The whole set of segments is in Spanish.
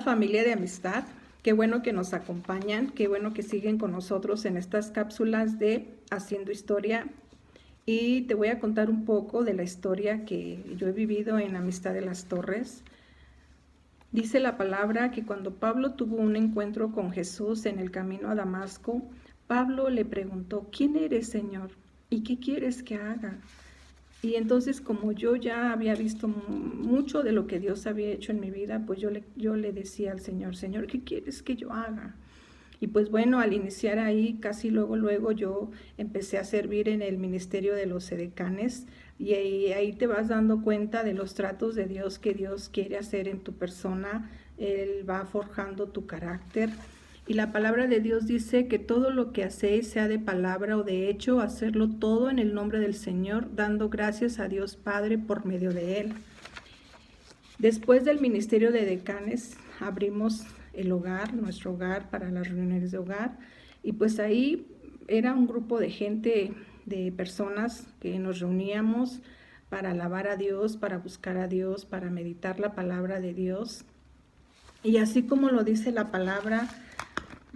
Familia de amistad, qué bueno que nos acompañan, qué bueno que siguen con nosotros en estas cápsulas de Haciendo Historia. Y te voy a contar un poco de la historia que yo he vivido en Amistad de las Torres. Dice la palabra que cuando Pablo tuvo un encuentro con Jesús en el camino a Damasco, Pablo le preguntó, ¿quién eres, Señor? ¿Y qué quieres que haga? Y entonces como yo ya había visto mucho de lo que Dios había hecho en mi vida, pues yo le, yo le decía al Señor, Señor, ¿qué quieres que yo haga? Y pues bueno, al iniciar ahí, casi luego, luego yo empecé a servir en el ministerio de los edecanes y ahí, ahí, te vas dando cuenta de los tratos de Dios que Dios quiere hacer en tu persona. Él va forjando tu carácter. Y la palabra de Dios dice que todo lo que hacéis, sea de palabra o de hecho, hacerlo todo en el nombre del Señor, dando gracias a Dios Padre por medio de Él. Después del ministerio de decanes, abrimos el hogar, nuestro hogar para las reuniones de hogar. Y pues ahí era un grupo de gente, de personas que nos reuníamos para alabar a Dios, para buscar a Dios, para meditar la palabra de Dios. Y así como lo dice la palabra,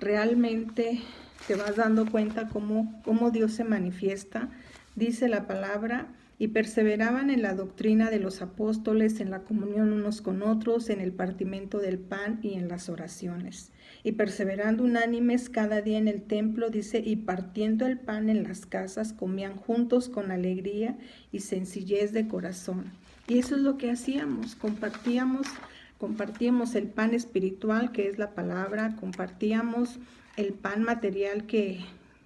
realmente te vas dando cuenta cómo, cómo Dios se manifiesta. Dice la palabra, y perseveraban en la doctrina de los apóstoles, en la comunión unos con otros, en el partimiento del pan y en las oraciones. Y perseverando unánimes cada día en el templo, dice, y partiendo el pan en las casas, comían juntos con alegría y sencillez de corazón. Y eso es lo que hacíamos, compartíamos compartíamos el pan espiritual, que es la palabra, compartíamos el pan material que,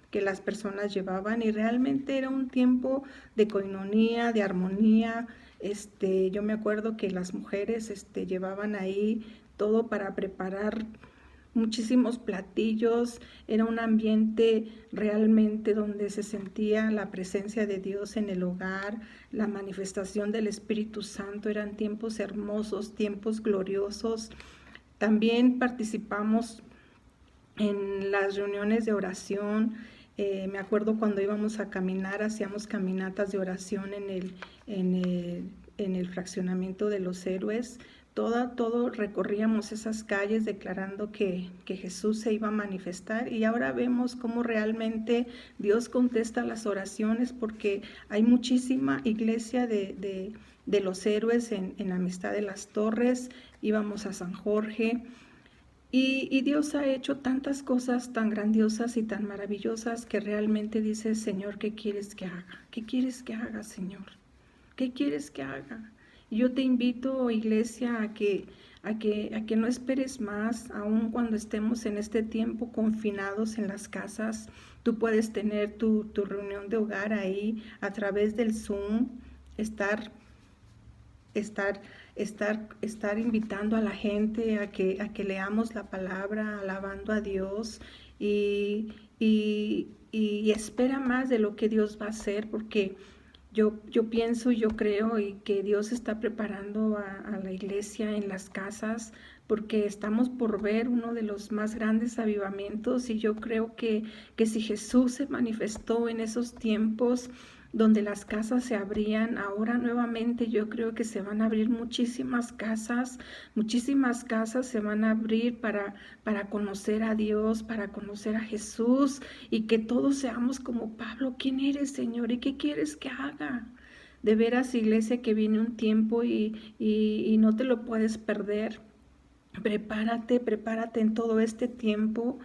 que las personas llevaban y realmente era un tiempo de coinonía, de armonía. Este, yo me acuerdo que las mujeres este, llevaban ahí todo para preparar muchísimos platillos, era un ambiente realmente donde se sentía la presencia de Dios en el hogar, la manifestación del Espíritu Santo, eran tiempos hermosos, tiempos gloriosos. También participamos en las reuniones de oración. Eh, me acuerdo cuando íbamos a caminar, hacíamos caminatas de oración en el, en el, en el fraccionamiento de los héroes todo recorríamos esas calles declarando que, Jesús se iba a manifestar y ahora vemos cómo realmente Dios contesta las oraciones porque hay muchísima iglesia de, los héroes en, Amistad de las Torres, íbamos a San Jorge. Y, y, Dios ha hecho tantas cosas tan grandiosas y tan maravillosas que realmente dice, Señor, ¿qué quieres que haga? ¿Qué quieres que haga, Señor? ¿Qué quieres que haga? Yo te invito, iglesia, a que, a que, a que no esperes más, aun cuando estemos en este tiempo confinados en las casas. Tú puedes tener tu, tu reunión de hogar ahí a través del Zoom, estar, estar, estar, estar invitando a la gente a que, a que leamos la palabra, alabando a Dios y, y, y espera más de lo que Dios va a hacer, porque yo, yo pienso y yo creo y que Dios está preparando a, la iglesia en las casas porque estamos por ver uno de los más grandes avivamientos y yo creo que, que si Jesús se manifestó en esos tiempos, donde las casas se abrían. Ahora nuevamente yo creo que se van a abrir muchísimas casas, muchísimas casas se van a abrir para, para conocer a Dios, para conocer a Jesús y que todos seamos como Pablo. ¿Quién eres, Señor? ¿Y qué quieres que haga? De veras, iglesia, que viene un tiempo y, y, y no te lo puedes perder. Prepárate, prepárate en todo este tiempo.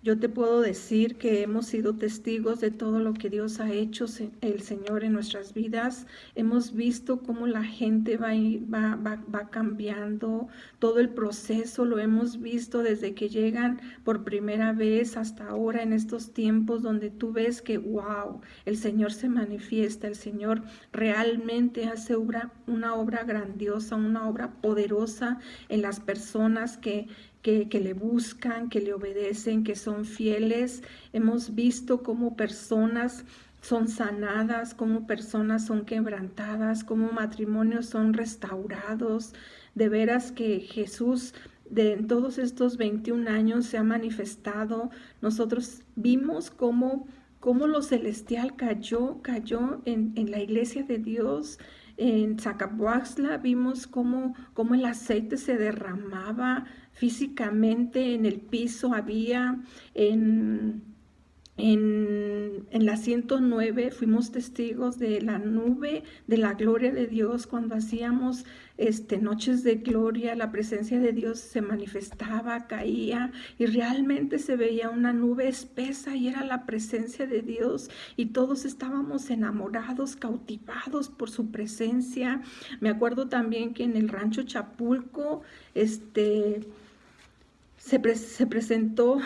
Yo te puedo decir que hemos sido testigos de todo lo que Dios ha hecho el Señor en nuestras vidas. Hemos visto cómo la gente va, va, va, cambiando, todo el proceso lo hemos visto desde que llegan por primera vez hasta ahora en estos tiempos donde tú ves que, wow, el Señor se manifiesta, el Señor realmente hace obra, una obra grandiosa, una obra poderosa en las personas que que, le buscan, que le obedecen, que son fieles. Hemos visto cómo personas son sanadas, cómo personas son quebrantadas, cómo matrimonios son restaurados. De veras que Jesús de en todos estos 21 años se ha manifestado. Nosotros vimos cómo, cómo lo celestial cayó, cayó en, en la iglesia de Dios en Zacapuaxla vimos cómo, cómo el aceite se derramaba físicamente en el piso, había en en, la 109 fuimos testigos de la nube de la gloria de Dios cuando hacíamos este, noches de gloria, la presencia de Dios se manifestaba, caía y realmente se veía una nube espesa y era la presencia de Dios y todos estábamos enamorados, cautivados por su presencia. Me acuerdo también que en el rancho Chapulco este, se, se presentó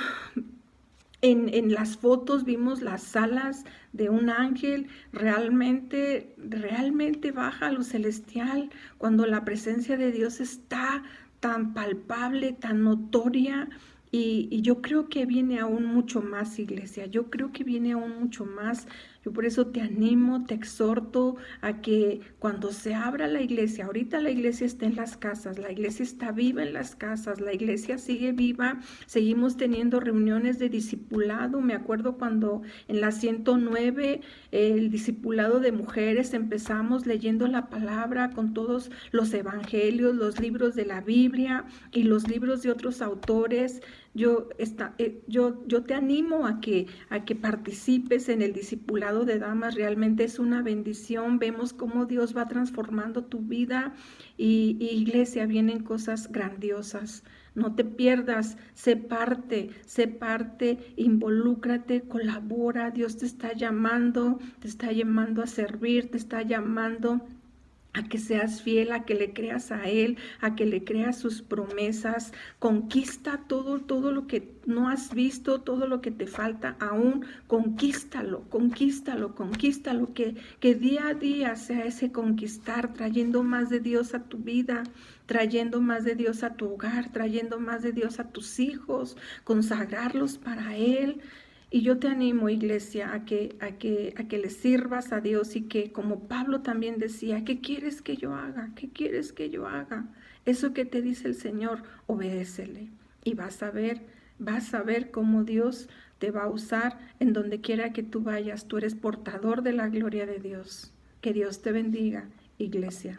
en, las fotos vimos las alas de un ángel, realmente, realmente baja lo celestial, cuando la presencia de Dios está tan palpable, tan notoria, y, yo creo que viene aún mucho más, iglesia. Yo creo que viene aún mucho más. Yo por eso te animo, te exhorto a que cuando se abra la iglesia, ahorita la iglesia está en las casas, la iglesia está viva en las casas, la iglesia sigue viva, seguimos teniendo reuniones de discipulado. Me acuerdo cuando en la 109 el discipulado de mujeres empezamos leyendo la palabra con todos los evangelios, los libros de la Biblia y los libros de otros autores. Yo, está, eh, yo, yo te animo a que, a que participes en el discipulado de damas. Realmente es una bendición. Vemos cómo Dios va transformando tu vida y, iglesia, vienen cosas grandiosas. No te pierdas, sé parte, sé parte, involúcrate, colabora. Dios te está llamando, te está llamando a servir, te está llamando a que seas fiel, a que le creas a Él, a que le creas sus promesas. Conquista todo, todo lo que no has visto, todo lo que te falta aún. Conquístalo, conquístalo, conquístalo. Que, que día a día sea ese conquistar, trayendo más de Dios a tu vida, trayendo más de Dios a tu hogar, trayendo más de Dios a tus hijos, consagrarlos para Él. Y yo te animo, iglesia, a que, a que, a que le sirvas a Dios y que, como Pablo también decía, ¿qué quieres que yo haga? ¿Qué quieres que yo haga? Eso que te dice el Señor, obedécele. Y vas a ver, vas a ver cómo Dios te va a usar en donde quiera que tú vayas. Tú eres portador de la gloria de Dios. Que Dios te bendiga, iglesia.